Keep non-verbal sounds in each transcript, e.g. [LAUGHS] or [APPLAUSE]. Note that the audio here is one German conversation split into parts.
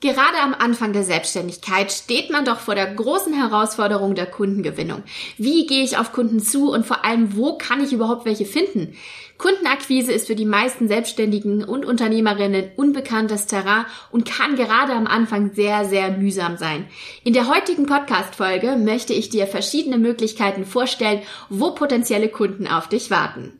Gerade am Anfang der Selbstständigkeit steht man doch vor der großen Herausforderung der Kundengewinnung. Wie gehe ich auf Kunden zu und vor allem, wo kann ich überhaupt welche finden? Kundenakquise ist für die meisten Selbstständigen und Unternehmerinnen unbekanntes Terrain und kann gerade am Anfang sehr, sehr mühsam sein. In der heutigen Podcast-Folge möchte ich dir verschiedene Möglichkeiten vorstellen, wo potenzielle Kunden auf dich warten.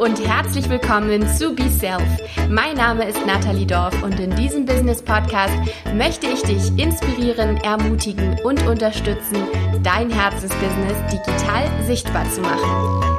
Und herzlich willkommen zu Be Self. Mein Name ist Nathalie Dorf und in diesem Business Podcast möchte ich dich inspirieren, ermutigen und unterstützen, dein Herzensbusiness digital sichtbar zu machen.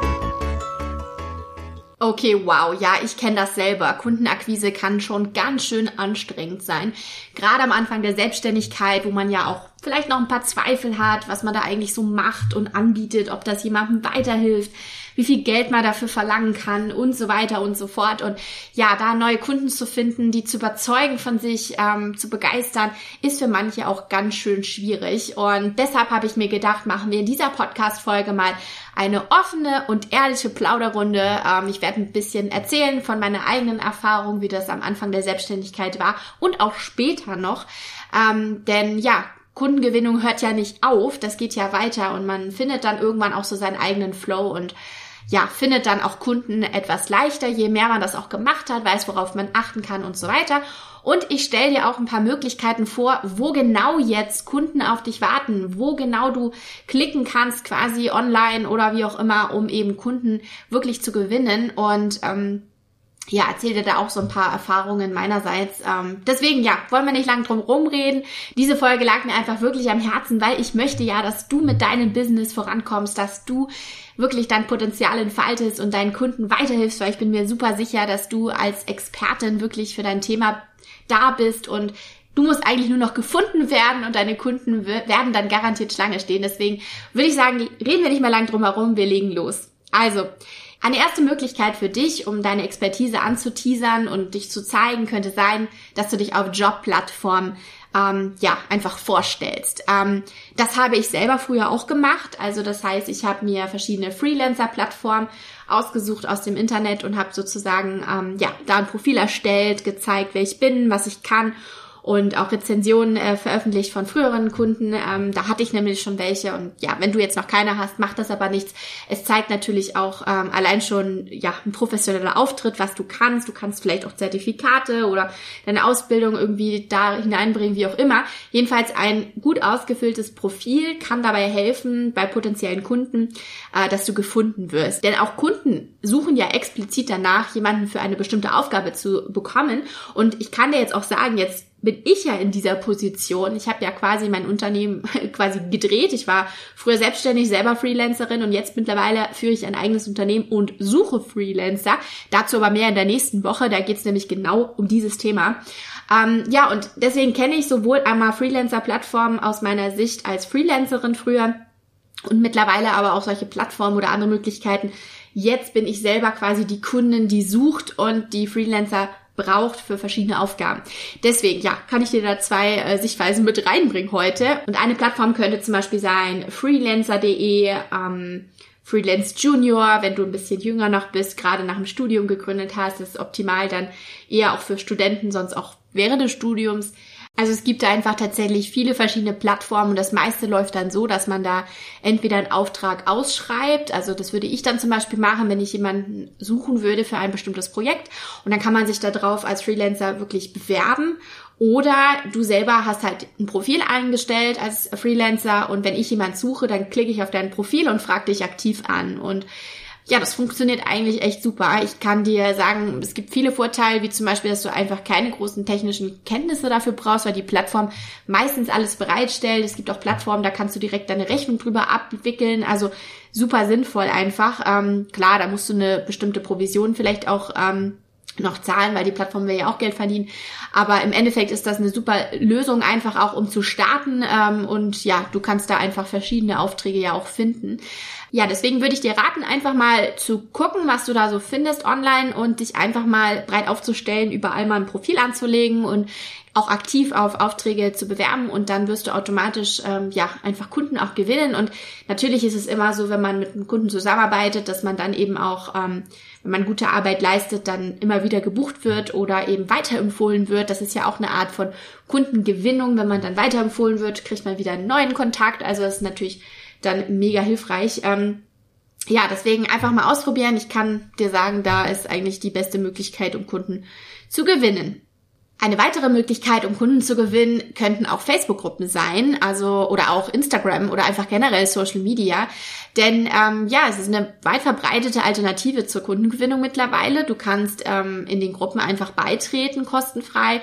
Okay, wow, ja, ich kenne das selber. Kundenakquise kann schon ganz schön anstrengend sein. Gerade am Anfang der Selbstständigkeit, wo man ja auch vielleicht noch ein paar Zweifel hat, was man da eigentlich so macht und anbietet, ob das jemandem weiterhilft wie viel Geld man dafür verlangen kann und so weiter und so fort. Und ja, da neue Kunden zu finden, die zu überzeugen von sich, ähm, zu begeistern, ist für manche auch ganz schön schwierig. Und deshalb habe ich mir gedacht, machen wir in dieser Podcast-Folge mal eine offene und ehrliche Plauderrunde. Ähm, ich werde ein bisschen erzählen von meiner eigenen Erfahrung, wie das am Anfang der Selbstständigkeit war und auch später noch. Ähm, denn ja, Kundengewinnung hört ja nicht auf, das geht ja weiter und man findet dann irgendwann auch so seinen eigenen Flow und ja, findet dann auch Kunden etwas leichter, je mehr man das auch gemacht hat, weiß, worauf man achten kann und so weiter. Und ich stelle dir auch ein paar Möglichkeiten vor, wo genau jetzt Kunden auf dich warten, wo genau du klicken kannst, quasi online oder wie auch immer, um eben Kunden wirklich zu gewinnen. Und ähm, ja, erzähl dir da auch so ein paar Erfahrungen meinerseits. Ähm, deswegen, ja, wollen wir nicht lang drum rumreden. Diese Folge lag mir einfach wirklich am Herzen, weil ich möchte ja, dass du mit deinem Business vorankommst, dass du wirklich dein Potenzial entfaltest und deinen Kunden weiterhilfst, weil ich bin mir super sicher, dass du als Expertin wirklich für dein Thema da bist und Du musst eigentlich nur noch gefunden werden und deine Kunden werden dann garantiert Schlange stehen. Deswegen würde ich sagen, reden wir nicht mehr lang drum herum, wir legen los. Also, eine erste Möglichkeit für dich, um deine Expertise anzuteasern und dich zu zeigen, könnte sein, dass du dich auf Jobplattformen ähm, ja einfach vorstellst. Ähm, das habe ich selber früher auch gemacht. Also das heißt, ich habe mir verschiedene Freelancer-Plattformen ausgesucht aus dem Internet und habe sozusagen ähm, ja da ein Profil erstellt, gezeigt, wer ich bin, was ich kann und auch Rezensionen äh, veröffentlicht von früheren Kunden. Ähm, da hatte ich nämlich schon welche und ja, wenn du jetzt noch keine hast, macht das aber nichts. Es zeigt natürlich auch ähm, allein schon ja ein professioneller Auftritt, was du kannst. Du kannst vielleicht auch Zertifikate oder deine Ausbildung irgendwie da hineinbringen, wie auch immer. Jedenfalls ein gut ausgefülltes Profil kann dabei helfen bei potenziellen Kunden, äh, dass du gefunden wirst. Denn auch Kunden suchen ja explizit danach, jemanden für eine bestimmte Aufgabe zu bekommen. Und ich kann dir jetzt auch sagen, jetzt bin ich ja in dieser Position. Ich habe ja quasi mein Unternehmen [LAUGHS] quasi gedreht. Ich war früher selbstständig, selber Freelancerin und jetzt mittlerweile führe ich ein eigenes Unternehmen und suche Freelancer. Dazu aber mehr in der nächsten Woche. Da geht es nämlich genau um dieses Thema. Ähm, ja, und deswegen kenne ich sowohl einmal Freelancer-Plattformen aus meiner Sicht als Freelancerin früher und mittlerweile aber auch solche Plattformen oder andere Möglichkeiten. Jetzt bin ich selber quasi die Kundin, die sucht und die Freelancer braucht für verschiedene Aufgaben. Deswegen, ja, kann ich dir da zwei äh, Sichtweisen mit reinbringen heute. Und eine Plattform könnte zum Beispiel sein freelancer.de, ähm, Freelance Junior, wenn du ein bisschen jünger noch bist, gerade nach dem Studium gegründet hast, ist optimal dann eher auch für Studenten, sonst auch während des Studiums. Also es gibt da einfach tatsächlich viele verschiedene Plattformen und das meiste läuft dann so, dass man da entweder einen Auftrag ausschreibt, also das würde ich dann zum Beispiel machen, wenn ich jemanden suchen würde für ein bestimmtes Projekt. Und dann kann man sich da drauf als Freelancer wirklich bewerben. Oder du selber hast halt ein Profil eingestellt als Freelancer. Und wenn ich jemand suche, dann klicke ich auf dein Profil und frage dich aktiv an. Und ja, das funktioniert eigentlich echt super. Ich kann dir sagen, es gibt viele Vorteile, wie zum Beispiel, dass du einfach keine großen technischen Kenntnisse dafür brauchst, weil die Plattform meistens alles bereitstellt. Es gibt auch Plattformen, da kannst du direkt deine Rechnung drüber abwickeln. Also super sinnvoll einfach. Ähm, klar, da musst du eine bestimmte Provision vielleicht auch ähm, noch zahlen, weil die Plattform will ja auch Geld verdienen. Aber im Endeffekt ist das eine super Lösung, einfach auch um zu starten. Ähm, und ja, du kannst da einfach verschiedene Aufträge ja auch finden. Ja, deswegen würde ich dir raten, einfach mal zu gucken, was du da so findest online und dich einfach mal breit aufzustellen, überall mal ein Profil anzulegen und auch aktiv auf Aufträge zu bewerben und dann wirst du automatisch ähm, ja einfach Kunden auch gewinnen. Und natürlich ist es immer so, wenn man mit einem Kunden zusammenarbeitet, dass man dann eben auch, ähm, wenn man gute Arbeit leistet, dann immer wieder gebucht wird oder eben weiterempfohlen wird. Das ist ja auch eine Art von Kundengewinnung. Wenn man dann weiterempfohlen wird, kriegt man wieder einen neuen Kontakt. Also das ist natürlich dann mega hilfreich. Ähm, ja, deswegen einfach mal ausprobieren. Ich kann dir sagen, da ist eigentlich die beste Möglichkeit, um Kunden zu gewinnen. Eine weitere Möglichkeit, um Kunden zu gewinnen, könnten auch Facebook-Gruppen sein, also oder auch Instagram oder einfach generell Social Media. Denn ähm, ja, es ist eine weit verbreitete Alternative zur Kundengewinnung mittlerweile. Du kannst ähm, in den Gruppen einfach beitreten, kostenfrei.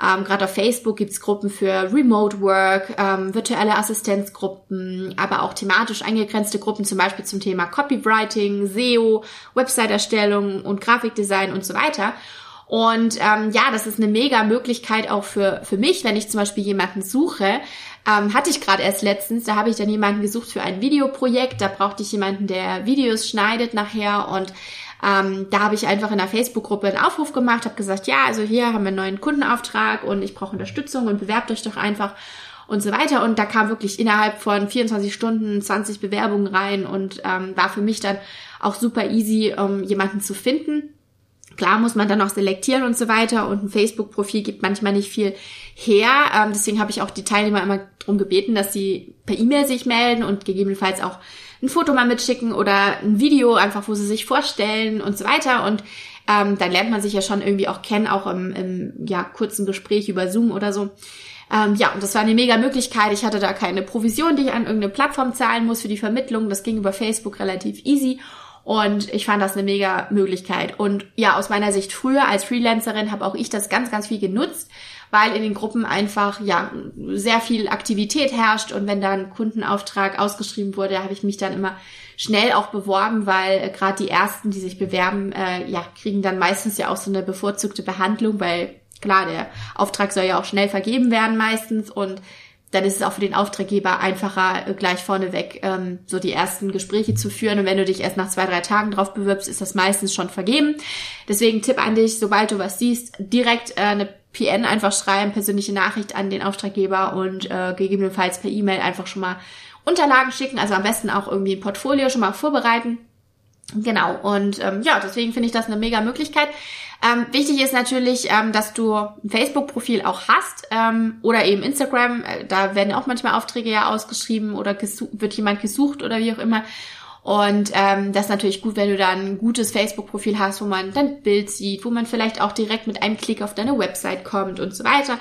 Ähm, Gerade auf Facebook gibt's Gruppen für Remote Work, ähm, virtuelle Assistenzgruppen, aber auch thematisch eingegrenzte Gruppen, zum Beispiel zum Thema Copywriting, SEO, Website-Erstellung und Grafikdesign und so weiter. Und ähm, ja, das ist eine mega Möglichkeit auch für, für mich, wenn ich zum Beispiel jemanden suche. Ähm, hatte ich gerade erst letztens, da habe ich dann jemanden gesucht für ein Videoprojekt. Da brauchte ich jemanden, der Videos schneidet nachher und ähm, da habe ich einfach in der Facebook-Gruppe einen Aufruf gemacht, habe gesagt, ja, also hier haben wir einen neuen Kundenauftrag und ich brauche Unterstützung und bewerbt euch doch einfach und so weiter. Und da kam wirklich innerhalb von 24 Stunden 20 Bewerbungen rein und ähm, war für mich dann auch super easy, um jemanden zu finden. Klar muss man dann auch selektieren und so weiter und ein Facebook-Profil gibt manchmal nicht viel her. Ähm, deswegen habe ich auch die Teilnehmer immer darum gebeten, dass sie per E-Mail sich melden und gegebenenfalls auch ein Foto mal mitschicken oder ein Video, einfach wo sie sich vorstellen und so weiter. Und ähm, dann lernt man sich ja schon irgendwie auch kennen, auch im, im ja, kurzen Gespräch über Zoom oder so. Ähm, ja, und das war eine mega Möglichkeit. Ich hatte da keine Provision, die ich an irgendeine Plattform zahlen muss für die Vermittlung. Das ging über Facebook relativ easy. Und ich fand das eine mega Möglichkeit. Und ja, aus meiner Sicht früher als Freelancerin habe auch ich das ganz, ganz viel genutzt, weil in den Gruppen einfach ja sehr viel Aktivität herrscht. Und wenn da ein Kundenauftrag ausgeschrieben wurde, habe ich mich dann immer schnell auch beworben, weil äh, gerade die ersten, die sich bewerben, äh, ja, kriegen dann meistens ja auch so eine bevorzugte Behandlung, weil klar, der Auftrag soll ja auch schnell vergeben werden meistens und dann ist es auch für den Auftraggeber einfacher, gleich vorneweg ähm, so die ersten Gespräche zu führen. Und wenn du dich erst nach zwei, drei Tagen drauf bewirbst, ist das meistens schon vergeben. Deswegen Tipp an dich, sobald du was siehst, direkt äh, eine PN einfach schreiben, persönliche Nachricht an den Auftraggeber und äh, gegebenenfalls per E-Mail einfach schon mal Unterlagen schicken. Also am besten auch irgendwie ein Portfolio schon mal vorbereiten. Genau, und ähm, ja, deswegen finde ich das eine mega Möglichkeit. Ähm, wichtig ist natürlich, ähm, dass du ein Facebook-Profil auch hast ähm, oder eben Instagram. Äh, da werden auch manchmal Aufträge ja ausgeschrieben oder wird jemand gesucht oder wie auch immer. Und ähm, das ist natürlich gut, wenn du da ein gutes Facebook-Profil hast, wo man dein Bild sieht, wo man vielleicht auch direkt mit einem Klick auf deine Website kommt und so weiter.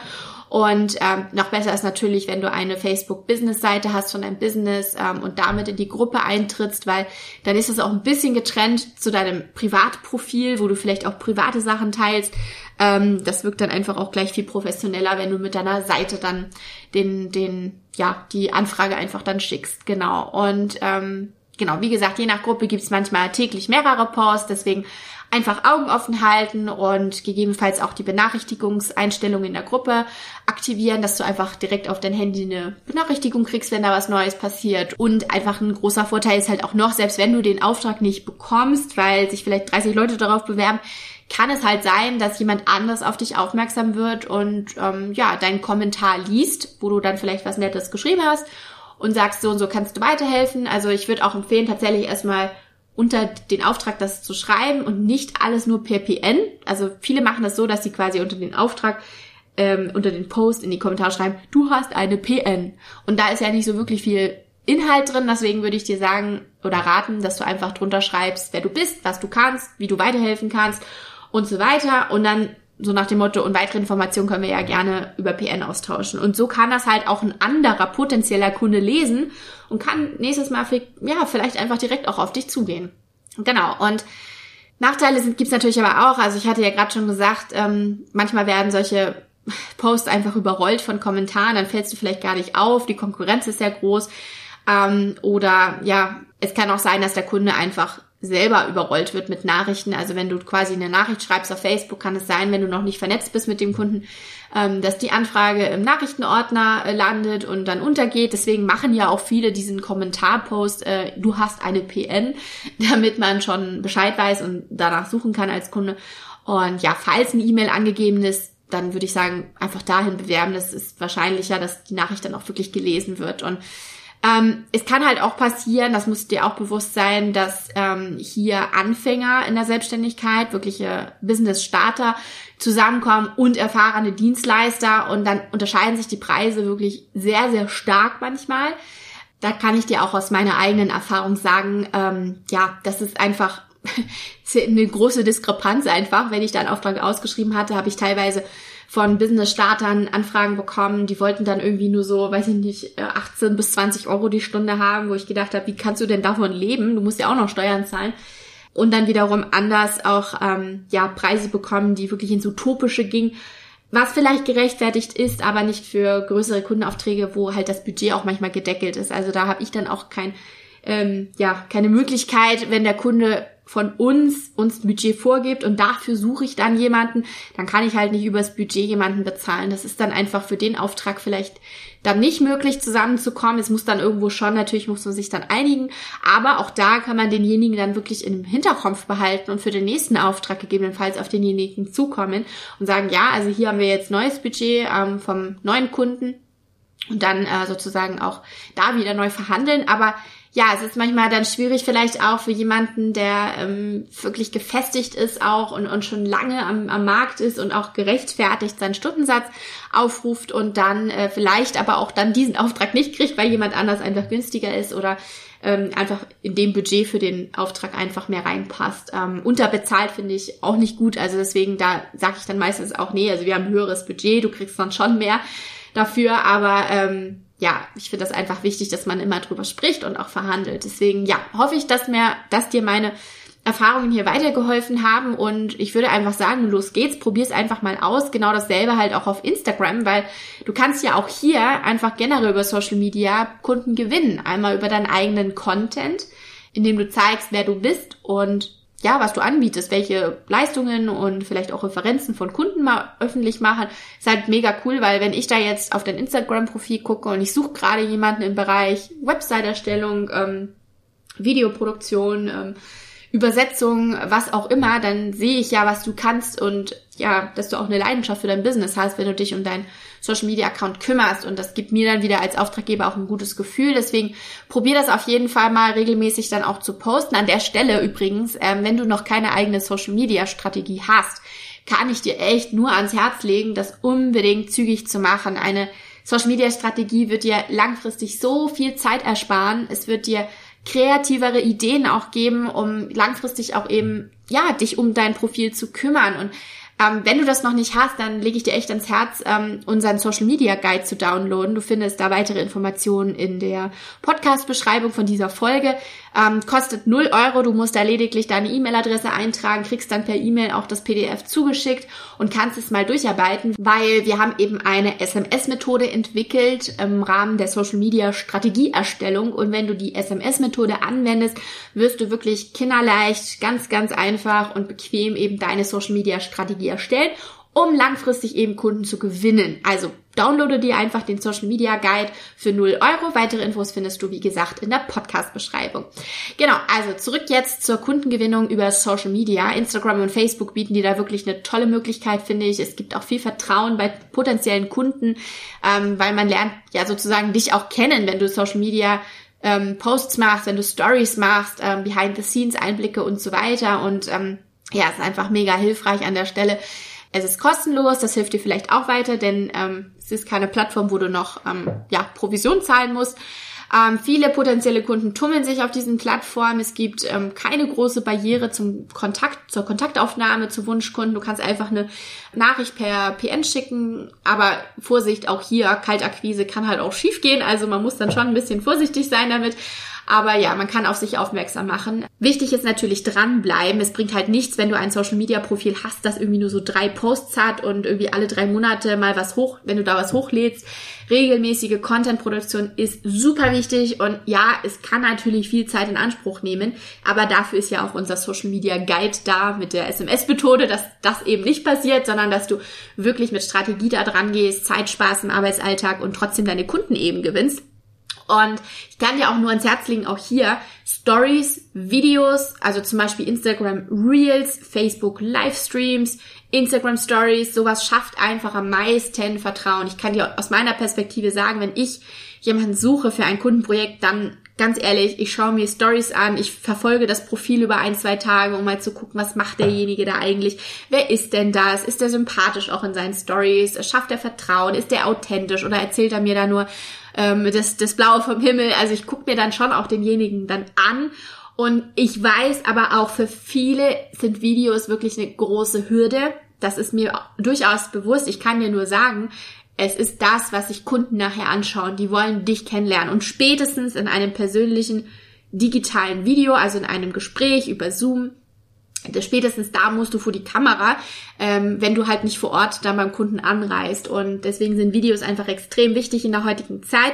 Und ähm, noch besser ist natürlich, wenn du eine Facebook-Business-Seite hast von deinem Business ähm, und damit in die Gruppe eintrittst, weil dann ist es auch ein bisschen getrennt zu deinem Privatprofil, wo du vielleicht auch private Sachen teilst. Ähm, das wirkt dann einfach auch gleich viel professioneller, wenn du mit deiner Seite dann den, den, ja, die Anfrage einfach dann schickst. Genau. Und ähm, genau, wie gesagt, je nach Gruppe gibt's manchmal täglich mehrere Posts, deswegen einfach Augen offen halten und gegebenenfalls auch die Benachrichtigungseinstellungen in der Gruppe aktivieren, dass du einfach direkt auf dein Handy eine Benachrichtigung kriegst, wenn da was Neues passiert. Und einfach ein großer Vorteil ist halt auch noch, selbst wenn du den Auftrag nicht bekommst, weil sich vielleicht 30 Leute darauf bewerben, kann es halt sein, dass jemand anders auf dich aufmerksam wird und ähm, ja, deinen Kommentar liest, wo du dann vielleicht was Nettes geschrieben hast und sagst, so und so kannst du weiterhelfen. Also ich würde auch empfehlen, tatsächlich erstmal unter den Auftrag das zu schreiben und nicht alles nur per PN. Also viele machen das so, dass sie quasi unter den Auftrag, ähm, unter den Post in die Kommentare schreiben, du hast eine PN. Und da ist ja nicht so wirklich viel Inhalt drin, deswegen würde ich dir sagen oder raten, dass du einfach drunter schreibst, wer du bist, was du kannst, wie du weiterhelfen kannst und so weiter. Und dann so nach dem Motto, und weitere Informationen können wir ja gerne über PN austauschen. Und so kann das halt auch ein anderer potenzieller Kunde lesen und kann nächstes Mal, ja, vielleicht einfach direkt auch auf dich zugehen. Genau. Und Nachteile gibt es natürlich aber auch. Also ich hatte ja gerade schon gesagt, ähm, manchmal werden solche Posts einfach überrollt von Kommentaren, dann fällst du vielleicht gar nicht auf, die Konkurrenz ist sehr groß. Ähm, oder ja, es kann auch sein, dass der Kunde einfach selber überrollt wird mit Nachrichten. Also wenn du quasi eine Nachricht schreibst auf Facebook, kann es sein, wenn du noch nicht vernetzt bist mit dem Kunden, ähm, dass die Anfrage im Nachrichtenordner äh, landet und dann untergeht. Deswegen machen ja auch viele diesen Kommentarpost, äh, du hast eine PN, [LAUGHS] damit man schon Bescheid weiß und danach suchen kann als Kunde. Und ja, falls eine E-Mail angegeben ist, dann würde ich sagen, einfach dahin bewerben. Das ist wahrscheinlicher, dass die Nachricht dann auch wirklich gelesen wird. Und ähm, es kann halt auch passieren, das muss dir auch bewusst sein, dass ähm, hier Anfänger in der Selbstständigkeit, wirkliche Business-Starter zusammenkommen und erfahrene Dienstleister und dann unterscheiden sich die Preise wirklich sehr, sehr stark manchmal. Da kann ich dir auch aus meiner eigenen Erfahrung sagen, ähm, ja, das ist einfach [LAUGHS] eine große Diskrepanz einfach. Wenn ich da einen Auftrag ausgeschrieben hatte, habe ich teilweise von Business-Startern Anfragen bekommen, die wollten dann irgendwie nur so, weiß ich nicht, 18 äh, bis 20 Euro die Stunde haben, wo ich gedacht habe, wie kannst du denn davon leben? Du musst ja auch noch Steuern zahlen. Und dann wiederum anders auch ähm, ja Preise bekommen, die wirklich ins Utopische gingen, was vielleicht gerechtfertigt ist, aber nicht für größere Kundenaufträge, wo halt das Budget auch manchmal gedeckelt ist. Also da habe ich dann auch kein ähm, ja keine Möglichkeit, wenn der Kunde von uns uns Budget vorgibt und dafür suche ich dann jemanden, dann kann ich halt nicht übers Budget jemanden bezahlen. Das ist dann einfach für den Auftrag vielleicht dann nicht möglich zusammenzukommen. Es muss dann irgendwo schon, natürlich muss man sich dann einigen, aber auch da kann man denjenigen dann wirklich im Hinterkopf behalten und für den nächsten Auftrag gegebenenfalls auf denjenigen zukommen und sagen, ja, also hier haben wir jetzt neues Budget ähm, vom neuen Kunden und dann äh, sozusagen auch da wieder neu verhandeln, aber ja, es ist manchmal dann schwierig vielleicht auch für jemanden, der ähm, wirklich gefestigt ist auch und, und schon lange am, am Markt ist und auch gerechtfertigt seinen Stundensatz aufruft und dann äh, vielleicht aber auch dann diesen [LAUGHS] Auftrag nicht kriegt, weil jemand anders einfach günstiger ist oder ähm, einfach in dem Budget für den Auftrag einfach mehr reinpasst. Ähm, unterbezahlt finde ich auch nicht gut, also deswegen da sage ich dann meistens auch, nee, also wir haben ein höheres Budget, du kriegst dann schon mehr dafür, aber ähm, ja, ich finde das einfach wichtig, dass man immer drüber spricht und auch verhandelt. Deswegen, ja, hoffe ich, dass mir, dass dir meine Erfahrungen hier weitergeholfen haben und ich würde einfach sagen, los geht's, probier's einfach mal aus. Genau dasselbe halt auch auf Instagram, weil du kannst ja auch hier einfach generell über Social Media Kunden gewinnen. Einmal über deinen eigenen Content, indem du zeigst, wer du bist und ja, was du anbietest, welche Leistungen und vielleicht auch Referenzen von Kunden mal öffentlich machen, ist halt mega cool, weil wenn ich da jetzt auf dein Instagram-Profil gucke und ich suche gerade jemanden im Bereich Website-Erstellung, ähm, Videoproduktion, ähm, Übersetzung, was auch immer, dann sehe ich ja, was du kannst und ja, dass du auch eine Leidenschaft für dein Business hast, wenn du dich um deinen Social Media Account kümmerst. Und das gibt mir dann wieder als Auftraggeber auch ein gutes Gefühl. Deswegen probier das auf jeden Fall mal regelmäßig dann auch zu posten. An der Stelle übrigens, ähm, wenn du noch keine eigene Social Media Strategie hast, kann ich dir echt nur ans Herz legen, das unbedingt zügig zu machen. Eine Social Media Strategie wird dir langfristig so viel Zeit ersparen. Es wird dir kreativere Ideen auch geben, um langfristig auch eben, ja, dich um dein Profil zu kümmern. Und ähm, wenn du das noch nicht hast, dann lege ich dir echt ans Herz, ähm, unseren Social Media Guide zu downloaden. Du findest da weitere Informationen in der Podcast-Beschreibung von dieser Folge. Ähm, kostet 0 Euro, du musst da lediglich deine E-Mail-Adresse eintragen, kriegst dann per E-Mail auch das PDF zugeschickt und kannst es mal durcharbeiten, weil wir haben eben eine SMS-Methode entwickelt im Rahmen der Social-Media-Strategieerstellung. Und wenn du die SMS-Methode anwendest, wirst du wirklich kinderleicht, ganz, ganz einfach und bequem eben deine Social-Media-Strategie erstellen um langfristig eben Kunden zu gewinnen. Also downloade dir einfach den Social Media Guide für 0 Euro. Weitere Infos findest du, wie gesagt, in der Podcast-Beschreibung. Genau, also zurück jetzt zur Kundengewinnung über Social Media. Instagram und Facebook bieten dir da wirklich eine tolle Möglichkeit, finde ich. Es gibt auch viel Vertrauen bei potenziellen Kunden, ähm, weil man lernt ja sozusagen dich auch kennen, wenn du Social Media ähm, Posts machst, wenn du Stories machst, ähm, Behind-the-Scenes-Einblicke und so weiter. Und ähm, ja, ist einfach mega hilfreich an der Stelle es ist kostenlos, das hilft dir vielleicht auch weiter, denn ähm, es ist keine Plattform, wo du noch ähm, ja, Provision zahlen musst. Ähm, viele potenzielle Kunden tummeln sich auf diesen Plattformen. Es gibt ähm, keine große Barriere zum Kontakt, zur Kontaktaufnahme zu Wunschkunden. Du kannst einfach eine Nachricht per PN schicken. Aber Vorsicht, auch hier, Kaltakquise kann halt auch schiefgehen. Also man muss dann schon ein bisschen vorsichtig sein damit. Aber ja, man kann auf sich aufmerksam machen. Wichtig ist natürlich dranbleiben. Es bringt halt nichts, wenn du ein Social Media Profil hast, das irgendwie nur so drei Posts hat und irgendwie alle drei Monate mal was hoch, wenn du da was hochlädst. Regelmäßige Content-Produktion ist super wichtig und ja, es kann natürlich viel Zeit in Anspruch nehmen, aber dafür ist ja auch unser Social Media Guide da mit der SMS-Methode, dass das eben nicht passiert, sondern dass du wirklich mit Strategie da dran gehst, Zeit, Spaß im Arbeitsalltag und trotzdem deine Kunden eben gewinnst. Und ich kann dir auch nur ans Herz legen, auch hier Stories, Videos, also zum Beispiel Instagram Reels, Facebook Livestreams, Instagram Stories, sowas schafft einfach am meisten Vertrauen. Ich kann dir aus meiner Perspektive sagen, wenn ich jemanden suche für ein Kundenprojekt, dann ganz ehrlich, ich schaue mir Stories an, ich verfolge das Profil über ein, zwei Tage, um mal zu gucken, was macht derjenige da eigentlich? Wer ist denn das? Ist der sympathisch auch in seinen Stories? Schafft er Vertrauen? Ist der authentisch oder erzählt er mir da nur ähm, das, das Blaue vom Himmel? Also ich gucke mir dann schon auch denjenigen dann an und ich weiß aber auch, für viele sind Videos wirklich eine große Hürde. Das ist mir durchaus bewusst. Ich kann dir nur sagen, es ist das, was sich Kunden nachher anschauen. Die wollen dich kennenlernen. Und spätestens in einem persönlichen digitalen Video, also in einem Gespräch über Zoom, spätestens da musst du vor die Kamera, ähm, wenn du halt nicht vor Ort dann beim Kunden anreist. Und deswegen sind Videos einfach extrem wichtig in der heutigen Zeit.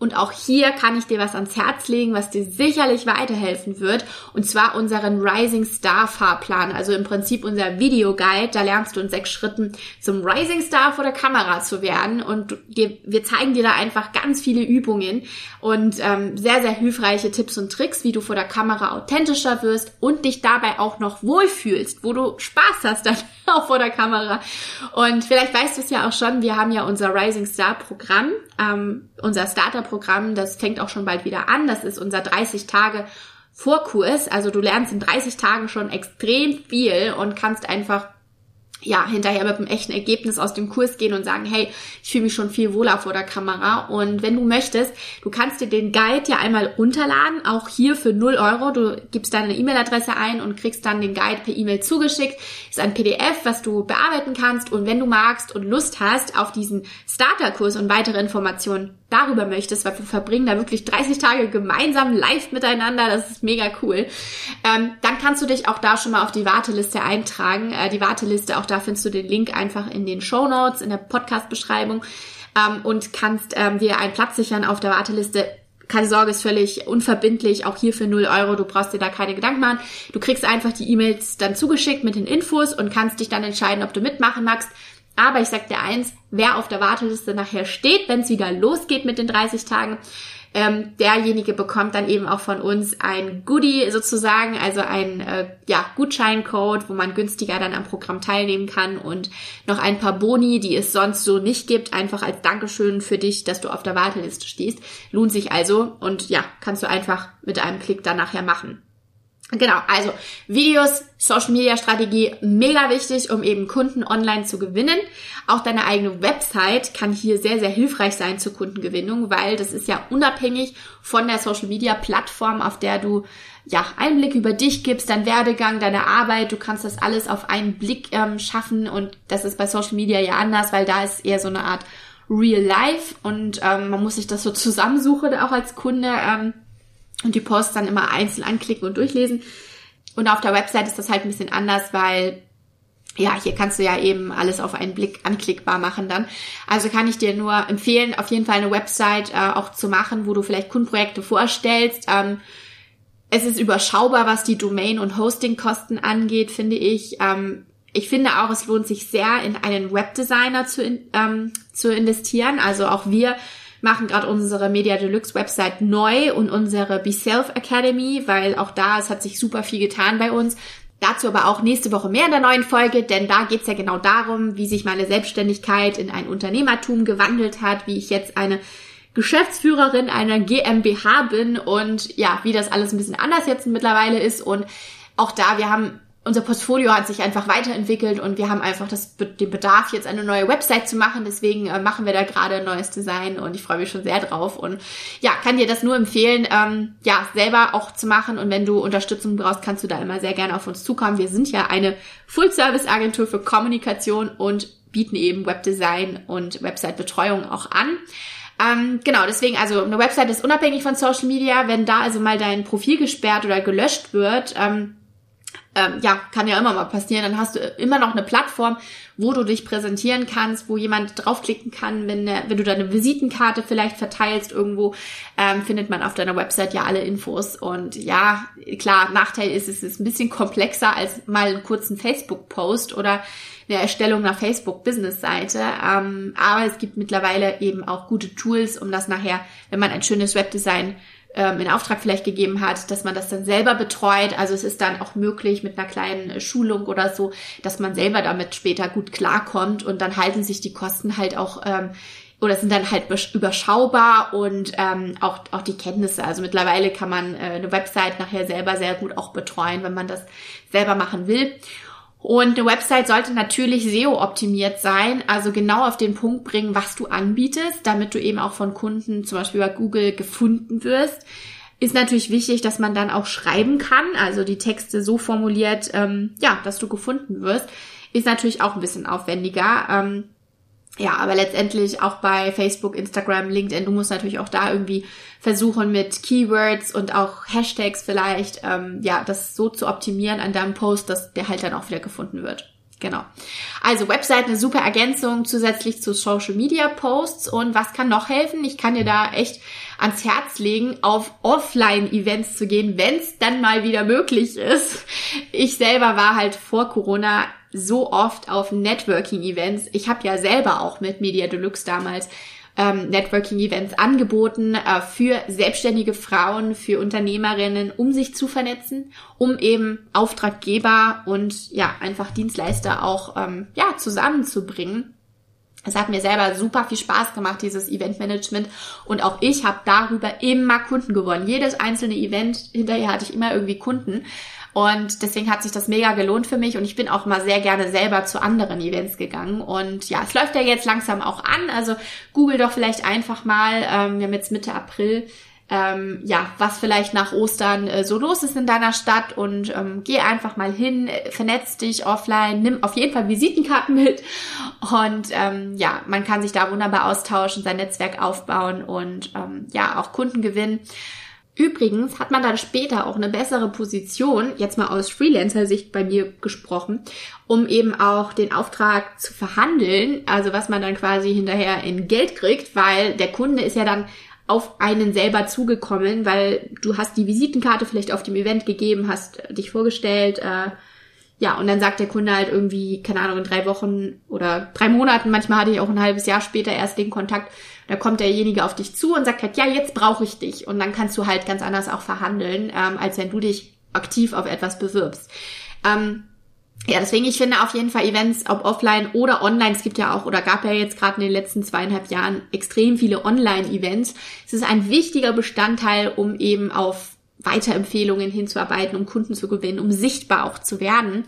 Und auch hier kann ich dir was ans Herz legen, was dir sicherlich weiterhelfen wird. Und zwar unseren Rising Star Fahrplan. Also im Prinzip unser Videoguide. Da lernst du in sechs Schritten zum Rising Star vor der Kamera zu werden. Und wir zeigen dir da einfach ganz viele Übungen und ähm, sehr, sehr hilfreiche Tipps und Tricks, wie du vor der Kamera authentischer wirst und dich dabei auch noch wohlfühlst, wo du Spaß hast dann [LAUGHS] auch vor der Kamera. Und vielleicht weißt du es ja auch schon, wir haben ja unser Rising Star Programm, ähm, unser Starter Programm, das fängt auch schon bald wieder an. Das ist unser 30 Tage Vorkurs. Also du lernst in 30 Tagen schon extrem viel und kannst einfach ja, hinterher mit einem echten Ergebnis aus dem Kurs gehen und sagen, hey, ich fühle mich schon viel wohler vor der Kamera. Und wenn du möchtest, du kannst dir den Guide ja einmal runterladen, auch hier für 0 Euro. Du gibst deine E-Mail-Adresse ein und kriegst dann den Guide per E-Mail zugeschickt. Ist ein PDF, was du bearbeiten kannst. Und wenn du magst und Lust hast auf diesen Starterkurs und weitere Informationen darüber möchtest, weil wir verbringen da wirklich 30 Tage gemeinsam live miteinander, das ist mega cool, ähm, dann kannst du dich auch da schon mal auf die Warteliste eintragen. Äh, die Warteliste auch da findest du den Link einfach in den Show Notes, in der Podcast-Beschreibung ähm, und kannst ähm, dir einen Platz sichern auf der Warteliste. Keine Sorge, ist völlig unverbindlich, auch hier für 0 Euro, du brauchst dir da keine Gedanken machen. Du kriegst einfach die E-Mails dann zugeschickt mit den Infos und kannst dich dann entscheiden, ob du mitmachen magst. Aber ich sag dir eins, wer auf der Warteliste nachher steht, wenn es wieder losgeht mit den 30 Tagen, ähm, derjenige bekommt dann eben auch von uns ein Goodie sozusagen, also ein äh, ja, Gutscheincode, wo man günstiger dann am Programm teilnehmen kann und noch ein paar Boni, die es sonst so nicht gibt, einfach als Dankeschön für dich, dass du auf der Warteliste stehst. Lohnt sich also und ja, kannst du einfach mit einem Klick dann nachher machen. Genau, also Videos, Social Media Strategie, mega wichtig, um eben Kunden online zu gewinnen. Auch deine eigene Website kann hier sehr, sehr hilfreich sein zur Kundengewinnung, weil das ist ja unabhängig von der Social Media Plattform, auf der du ja Einblick über dich gibst, dein Werdegang, deine Arbeit. Du kannst das alles auf einen Blick ähm, schaffen und das ist bei Social Media ja anders, weil da ist eher so eine Art Real Life und ähm, man muss sich das so zusammensuchen, auch als Kunde. Ähm, und die Posts dann immer einzeln anklicken und durchlesen. Und auf der Website ist das halt ein bisschen anders, weil ja, hier kannst du ja eben alles auf einen Blick anklickbar machen dann. Also kann ich dir nur empfehlen, auf jeden Fall eine Website äh, auch zu machen, wo du vielleicht Kundenprojekte vorstellst. Ähm, es ist überschaubar, was die Domain- und Hostingkosten angeht, finde ich. Ähm, ich finde auch, es lohnt sich sehr, in einen Webdesigner zu, ähm, zu investieren. Also auch wir machen gerade unsere Media Deluxe Website neu und unsere Be Self Academy, weil auch da, es hat sich super viel getan bei uns. Dazu aber auch nächste Woche mehr in der neuen Folge, denn da geht's ja genau darum, wie sich meine Selbstständigkeit in ein Unternehmertum gewandelt hat, wie ich jetzt eine Geschäftsführerin einer GmbH bin und ja, wie das alles ein bisschen anders jetzt mittlerweile ist. Und auch da, wir haben unser Portfolio hat sich einfach weiterentwickelt und wir haben einfach das, den Bedarf, jetzt eine neue Website zu machen. Deswegen äh, machen wir da gerade ein neues Design und ich freue mich schon sehr drauf. Und ja, kann dir das nur empfehlen, ähm, ja, selber auch zu machen. Und wenn du Unterstützung brauchst, kannst du da immer sehr gerne auf uns zukommen. Wir sind ja eine Full-Service-Agentur für Kommunikation und bieten eben Webdesign und Website-Betreuung auch an. Ähm, genau, deswegen, also eine Website ist unabhängig von Social Media. Wenn da also mal dein Profil gesperrt oder gelöscht wird, ähm, ähm, ja, kann ja immer mal passieren. Dann hast du immer noch eine Plattform, wo du dich präsentieren kannst, wo jemand draufklicken kann, wenn, wenn du deine Visitenkarte vielleicht verteilst irgendwo, ähm, findet man auf deiner Website ja alle Infos. Und ja, klar, Nachteil ist, es ist ein bisschen komplexer als mal einen kurzen Facebook-Post oder eine Erstellung einer Facebook-Business-Seite. Ähm, aber es gibt mittlerweile eben auch gute Tools, um das nachher, wenn man ein schönes Webdesign ähm, in Auftrag vielleicht gegeben hat, dass man das dann selber betreut. Also es ist dann auch möglich mit einer kleinen Schulung oder so, dass man selber damit später gut klarkommt und dann halten sich die Kosten halt auch ähm, oder sind dann halt überschaubar und ähm, auch, auch die Kenntnisse. Also mittlerweile kann man äh, eine Website nachher selber sehr gut auch betreuen, wenn man das selber machen will. Und eine Website sollte natürlich SEO-optimiert sein, also genau auf den Punkt bringen, was du anbietest, damit du eben auch von Kunden, zum Beispiel bei Google, gefunden wirst. Ist natürlich wichtig, dass man dann auch schreiben kann, also die Texte so formuliert, ähm, ja, dass du gefunden wirst. Ist natürlich auch ein bisschen aufwendiger. Ähm, ja, aber letztendlich auch bei Facebook, Instagram, LinkedIn, du musst natürlich auch da irgendwie versuchen mit Keywords und auch Hashtags vielleicht, ähm, ja, das so zu optimieren an deinem Post, dass der halt dann auch wieder gefunden wird. Genau. Also Website eine super Ergänzung zusätzlich zu Social Media Posts. Und was kann noch helfen? Ich kann dir da echt ans Herz legen, auf Offline-Events zu gehen, wenn es dann mal wieder möglich ist. Ich selber war halt vor Corona so oft auf Networking-Events. Ich habe ja selber auch mit Media Deluxe damals ähm, Networking-Events angeboten äh, für selbstständige Frauen, für Unternehmerinnen, um sich zu vernetzen, um eben Auftraggeber und ja einfach Dienstleister auch ähm, ja zusammenzubringen. Es hat mir selber super viel Spaß gemacht, dieses Eventmanagement. Und auch ich habe darüber immer Kunden gewonnen. Jedes einzelne Event, hinterher hatte ich immer irgendwie Kunden. Und deswegen hat sich das mega gelohnt für mich und ich bin auch mal sehr gerne selber zu anderen Events gegangen. Und ja, es läuft ja jetzt langsam auch an. Also google doch vielleicht einfach mal, ähm, wir haben jetzt Mitte April, ähm, ja, was vielleicht nach Ostern äh, so los ist in deiner Stadt und ähm, geh einfach mal hin, vernetz dich offline, nimm auf jeden Fall Visitenkarten [LAUGHS] mit und ähm, ja, man kann sich da wunderbar austauschen, sein Netzwerk aufbauen und ähm, ja, auch Kunden gewinnen. Übrigens hat man dann später auch eine bessere Position, jetzt mal aus Freelancer-Sicht bei mir gesprochen, um eben auch den Auftrag zu verhandeln, also was man dann quasi hinterher in Geld kriegt, weil der Kunde ist ja dann auf einen selber zugekommen, weil du hast die Visitenkarte vielleicht auf dem Event gegeben, hast dich vorgestellt, äh, ja, und dann sagt der Kunde halt irgendwie, keine Ahnung, in drei Wochen oder drei Monaten, manchmal hatte ich auch ein halbes Jahr später erst den Kontakt, da kommt derjenige auf dich zu und sagt halt, ja, jetzt brauche ich dich. Und dann kannst du halt ganz anders auch verhandeln, ähm, als wenn du dich aktiv auf etwas bewirbst. Ähm, ja, deswegen, ich finde auf jeden Fall Events, ob offline oder online, es gibt ja auch oder gab ja jetzt gerade in den letzten zweieinhalb Jahren extrem viele Online-Events. Es ist ein wichtiger Bestandteil, um eben auf Weiterempfehlungen hinzuarbeiten, um Kunden zu gewinnen, um sichtbar auch zu werden.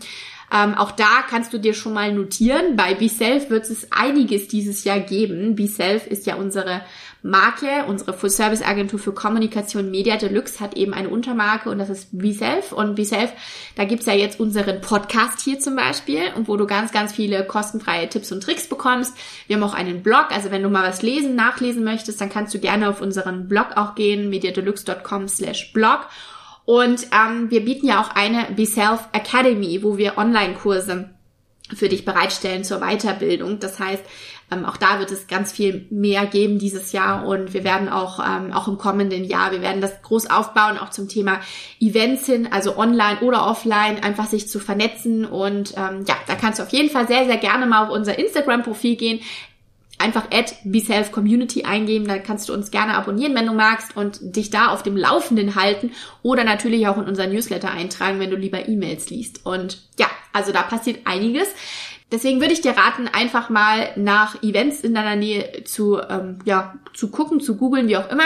Ähm, auch da kannst du dir schon mal notieren. Bei BeSelf wird es einiges dieses Jahr geben. BeSelf ist ja unsere Marke, unsere Full-Service-Agentur für Kommunikation Media Deluxe hat eben eine Untermarke und das ist BeSelf. Und BeSelf, da gibt's ja jetzt unseren Podcast hier zum Beispiel und wo du ganz, ganz viele kostenfreie Tipps und Tricks bekommst. Wir haben auch einen Blog, also wenn du mal was lesen, nachlesen möchtest, dann kannst du gerne auf unseren Blog auch gehen, mediadeluxe.com slash blog. Und ähm, wir bieten ja auch eine BeSelf Academy, wo wir Online-Kurse für dich bereitstellen zur Weiterbildung. Das heißt, ähm, auch da wird es ganz viel mehr geben dieses Jahr und wir werden auch, ähm, auch im kommenden Jahr, wir werden das groß aufbauen, auch zum Thema Events hin, also online oder offline, einfach sich zu vernetzen und ähm, ja, da kannst du auf jeden Fall sehr, sehr gerne mal auf unser Instagram-Profil gehen einfach at BeSelfCommunity eingeben, dann kannst du uns gerne abonnieren, wenn du magst und dich da auf dem Laufenden halten oder natürlich auch in unser Newsletter eintragen, wenn du lieber E-Mails liest. Und ja, also da passiert einiges. Deswegen würde ich dir raten, einfach mal nach Events in deiner Nähe zu, ähm, ja, zu gucken, zu googeln, wie auch immer.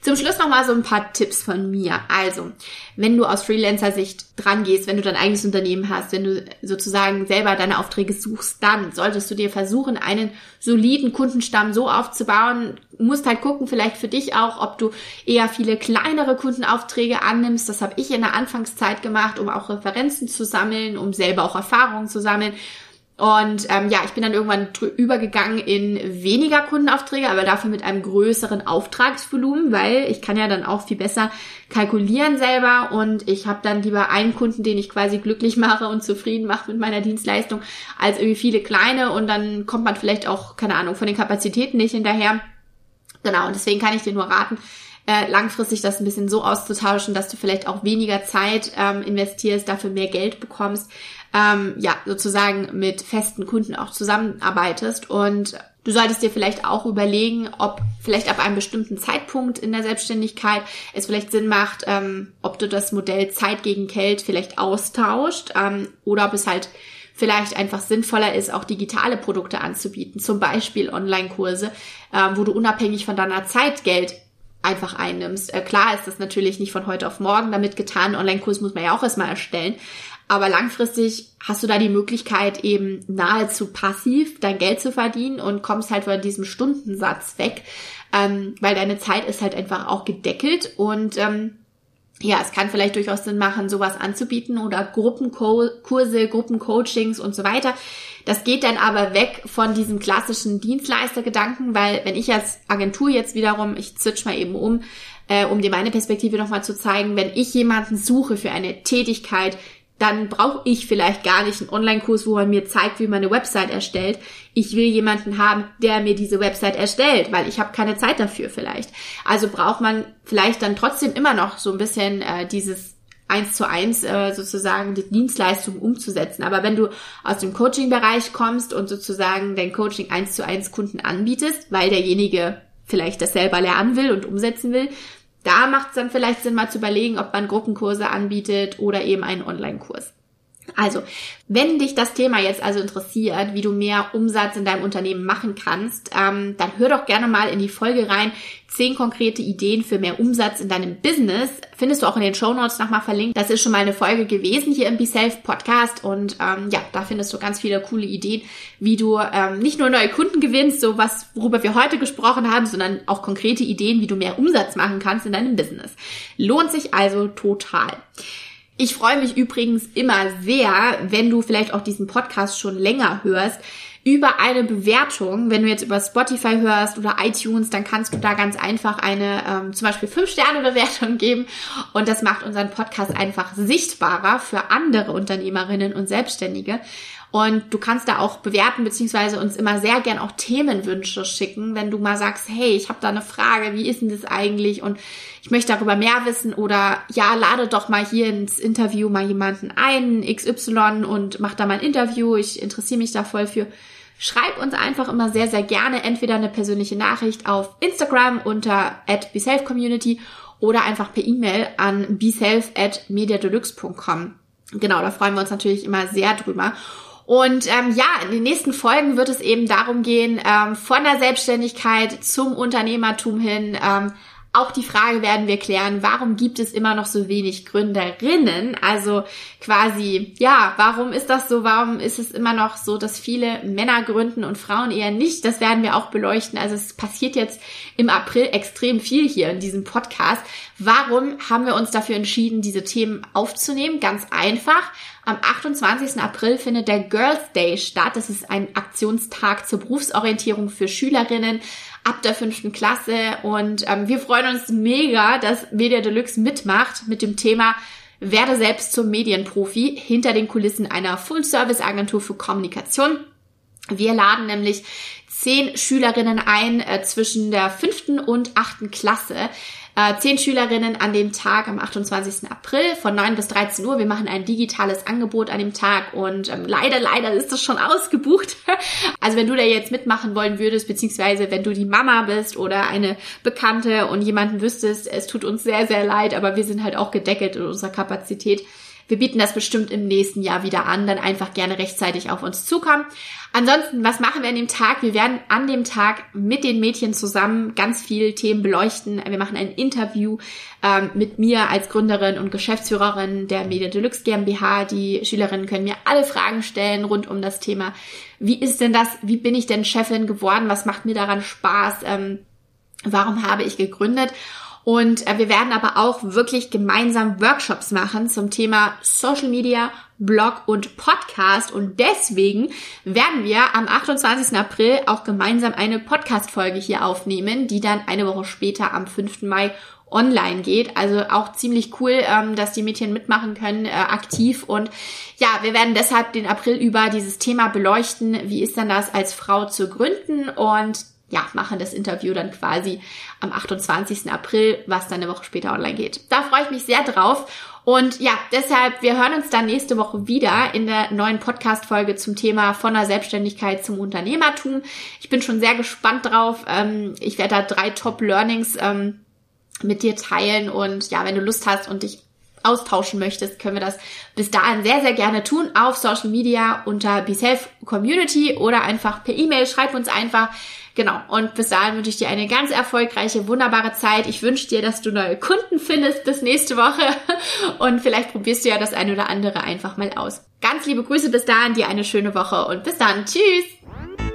Zum Schluss noch mal so ein paar Tipps von mir. Also, wenn du aus Freelancer-Sicht dran gehst, wenn du dein eigenes Unternehmen hast, wenn du sozusagen selber deine Aufträge suchst, dann solltest du dir versuchen, einen soliden Kundenstamm so aufzubauen. Musst halt gucken, vielleicht für dich auch, ob du eher viele kleinere Kundenaufträge annimmst. Das habe ich in der Anfangszeit gemacht, um auch Referenzen zu sammeln, um selber auch Erfahrungen zu sammeln Und ähm, ja, ich bin dann irgendwann übergegangen in weniger Kundenaufträge, aber dafür mit einem größeren Auftragsvolumen, weil ich kann ja dann auch viel besser kalkulieren selber und ich habe dann lieber einen Kunden, den ich quasi glücklich [LAUGHS] mache und zufrieden mache mit meiner Dienstleistung, als irgendwie viele kleine und dann kommt man vielleicht auch, keine Ahnung, von den Kapazitäten nicht hinterher. Genau, und deswegen kann ich dir nur raten, äh, langfristig das ein bisschen so auszutauschen, dass du vielleicht auch weniger Zeit ähm, investierst, dafür mehr Geld bekommst, ähm, ja, sozusagen mit festen Kunden auch zusammenarbeitest und Du solltest dir vielleicht auch überlegen, ob vielleicht ab einem bestimmten Zeitpunkt in der Selbstständigkeit es vielleicht Sinn macht, ähm, ob du das Modell Zeit gegen Geld vielleicht austauscht ähm, oder ob es halt vielleicht einfach sinnvoller ist, auch digitale Produkte anzubieten, zum Beispiel Online-Kurse, ähm, wo du unabhängig von deiner Zeit Geld einfach einnimmst. Äh, klar ist das natürlich nicht von heute auf morgen damit getan. Online-Kurs muss man ja auch erstmal erstellen. Aber langfristig hast du da die Möglichkeit, eben nahezu passiv dein Geld zu verdienen und kommst halt von diesem Stundensatz weg, ähm, weil deine Zeit ist halt einfach auch gedeckelt und ähm, ja, es kann vielleicht durchaus Sinn machen, sowas anzubieten oder Gruppenkurse, Gruppencoachings und so weiter. Das geht dann aber weg von diesem klassischen Dienstleistergedanken, weil wenn ich als Agentur jetzt wiederum, ich switch mal eben um, äh, um dir meine Perspektive nochmal zu zeigen, wenn ich jemanden suche für eine Tätigkeit, dann brauche ich vielleicht gar nicht einen Online-Kurs, wo man mir zeigt, wie man eine Website erstellt. Ich will jemanden haben, der mir diese Website erstellt, weil ich habe keine Zeit dafür vielleicht. Also braucht man vielleicht dann trotzdem immer noch so ein bisschen äh, dieses eins zu eins äh, sozusagen die Dienstleistung umzusetzen. Aber wenn du aus dem Coaching-Bereich kommst und sozusagen dein Coaching eins zu eins Kunden anbietest, weil derjenige vielleicht das selber lernen will und umsetzen will, da macht es dann vielleicht Sinn, mal zu überlegen, ob man Gruppenkurse anbietet oder eben einen Online-Kurs. Also, wenn dich das Thema jetzt also interessiert, wie du mehr Umsatz in deinem Unternehmen machen kannst, ähm, dann hör doch gerne mal in die Folge rein. Zehn konkrete Ideen für mehr Umsatz in deinem Business. Findest du auch in den Show Notes nochmal verlinkt. Das ist schon mal eine Folge gewesen hier im Be Self Podcast und ähm, ja, da findest du ganz viele coole Ideen, wie du ähm, nicht nur neue Kunden gewinnst, so was, worüber wir heute gesprochen haben, sondern auch konkrete Ideen, wie du mehr Umsatz machen kannst in deinem Business. Lohnt sich also total. Ich freue mich übrigens immer sehr, wenn du vielleicht auch diesen Podcast schon länger hörst, über eine Bewertung. Wenn du jetzt über Spotify hörst oder iTunes, dann kannst du da ganz einfach eine ähm, zum Beispiel 5-Sterne-Bewertung [LAUGHS] geben. Und das macht unseren Podcast einfach sichtbarer für andere Unternehmerinnen und Selbstständige. Und du kannst da auch bewerten, beziehungsweise uns immer sehr gern auch Themenwünsche schicken, wenn du mal sagst, hey, ich habe da eine Frage, wie ist denn das eigentlich? Und ich möchte darüber mehr wissen oder ja, lade doch mal hier ins Interview mal jemanden ein, XY und mach da mal ein Interview, ich interessiere mich da voll für. Schreib uns einfach immer sehr, sehr gerne entweder eine persönliche Nachricht auf Instagram unter at beselfcommunity oder einfach per E-Mail an beself at mediadeluxe.com. Genau, da freuen wir uns natürlich immer sehr drüber. Und ähm, ja, in den nächsten Folgen wird es eben darum gehen, ähm, von der Selbstständigkeit zum Unternehmertum hin. Ähm, auch die Frage werden wir klären, warum gibt es immer noch so wenig Gründerinnen? Also quasi, ja, warum ist das so? Warum ist es immer noch so, dass viele Männer gründen und Frauen eher nicht? Das werden wir auch beleuchten. Also es passiert jetzt im April extrem viel hier in diesem Podcast. Warum haben wir uns dafür entschieden, diese Themen aufzunehmen? Ganz einfach. Am 28. April findet der Girls Day statt. Das ist ein Aktionstag zur Berufsorientierung für Schülerinnen ab der fünften Klasse. Und ähm, wir freuen uns mega, dass Media Deluxe mitmacht mit dem Thema werde selbst zum Medienprofi hinter den Kulissen einer Full-Service-Agentur für Kommunikation. Wir laden nämlich zehn Schülerinnen ein äh, zwischen der fünften und achten Klasse, äh, zehn Schülerinnen an dem Tag am 28. April von 9 bis 13 Uhr. Wir machen ein digitales Angebot an dem Tag und ähm, leider, leider ist das schon [LAUGHS] ausgebucht. also wenn du da jetzt mitmachen wollen würdest, beziehungsweise wenn du die Mama bist oder eine Bekannte und jemanden wüsstest, es tut uns sehr, sehr leid, aber wir sind halt auch gedeckelt in unserer Kapazität wir bieten das bestimmt im nächsten Jahr wieder an, dann einfach gerne rechtzeitig auf uns zukommen. Ansonsten, was machen wir an dem Tag? Wir werden an dem Tag mit den Mädchen zusammen ganz viele Themen beleuchten. Wir machen ein Interview ähm, mit mir als Gründerin und Geschäftsführerin der Media Deluxe GmbH. Die Schülerinnen können mir alle Fragen stellen rund um das Thema. Wie ist denn das? Wie bin ich denn Chefin geworden? Was macht mir daran Spaß? Ähm, warum habe ich gegründet? Und äh, wir werden aber auch wirklich gemeinsam Workshops machen zum Thema Social Media, Blog und Podcast. Und deswegen werden wir am 28. April auch gemeinsam eine Podcast-Folge hier aufnehmen, die dann eine Woche später am 5. Mai online geht. Also auch ziemlich cool, ähm, dass die Mädchen mitmachen können, äh, aktiv. Und ja, wir werden deshalb den April über dieses Thema beleuchten. Wie ist denn das als Frau zu gründen? Und ja, machen das Interview dann quasi am 28. April, was dann eine Woche später online geht. Da freue ich mich sehr drauf. Und ja, deshalb, wir hören uns dann nächste Woche wieder in der neuen Podcast-Folge zum Thema von der Selbstständigkeit zum Unternehmertum. Ich bin schon sehr gespannt drauf. Ähm, ich werde da drei Top-Learnings ähm, mit dir teilen. Und ja, wenn du Lust hast und dich austauschen möchtest, können wir das bis dahin sehr, sehr gerne tun auf Social Media unter BeSelf Community oder einfach per E-Mail. Schreib uns einfach. Genau. Und bis dahin wünsche ich dir eine ganz erfolgreiche, wunderbare Zeit. Ich wünsche dir, dass du neue Kunden findest bis nächste Woche. [LAUGHS] Und vielleicht probierst du ja das eine oder andere einfach mal aus. Ganz liebe Grüße bis dahin, dir eine schöne Woche und bis dann. Tschüss!